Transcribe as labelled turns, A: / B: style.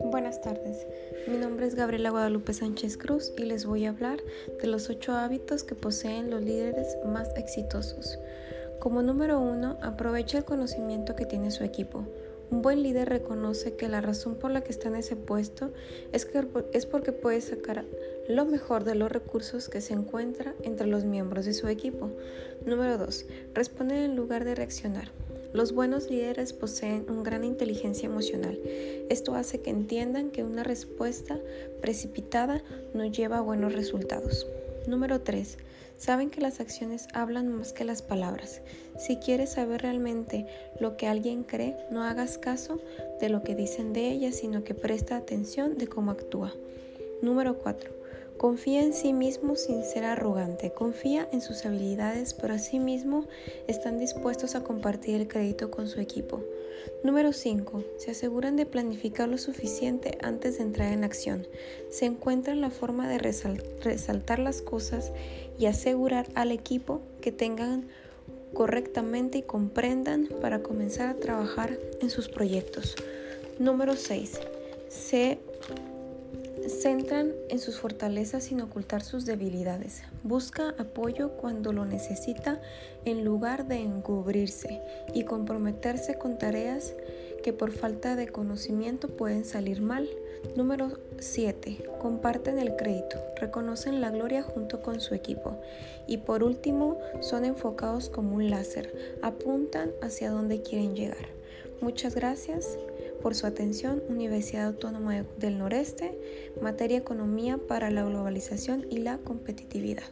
A: Buenas tardes, mi nombre es Gabriela Guadalupe Sánchez Cruz y les voy a hablar de los ocho hábitos que poseen los líderes más exitosos. Como número uno, aprovecha el conocimiento que tiene su equipo. Un buen líder reconoce que la razón por la que está en ese puesto es, que, es porque puede sacar lo mejor de los recursos que se encuentra entre los miembros de su equipo. Número 2. Responde en lugar de reaccionar. Los buenos líderes poseen una gran inteligencia emocional. Esto hace que entiendan que una respuesta precipitada no lleva a buenos resultados. Número 3. Saben que las acciones hablan más que las palabras. Si quieres saber realmente lo que alguien cree, no hagas caso de lo que dicen de ella, sino que presta atención de cómo actúa. Número 4. Confía en sí mismo sin ser arrogante, confía en sus habilidades, pero asimismo están dispuestos a compartir el crédito con su equipo. Número 5. Se aseguran de planificar lo suficiente antes de entrar en acción. Se encuentran la forma de resaltar las cosas y asegurar al equipo que tengan correctamente y comprendan para comenzar a trabajar en sus proyectos. Número 6. Se centran en sus fortalezas sin ocultar sus debilidades. Busca apoyo cuando lo necesita en lugar de encubrirse y comprometerse con tareas que por falta de conocimiento pueden salir mal. Número 7. Comparten el crédito, reconocen la gloria junto con su equipo. Y por último, son enfocados como un láser, apuntan hacia donde quieren llegar. Muchas gracias por su atención, Universidad Autónoma del Noreste, materia Economía para la Globalización y la Competitividad.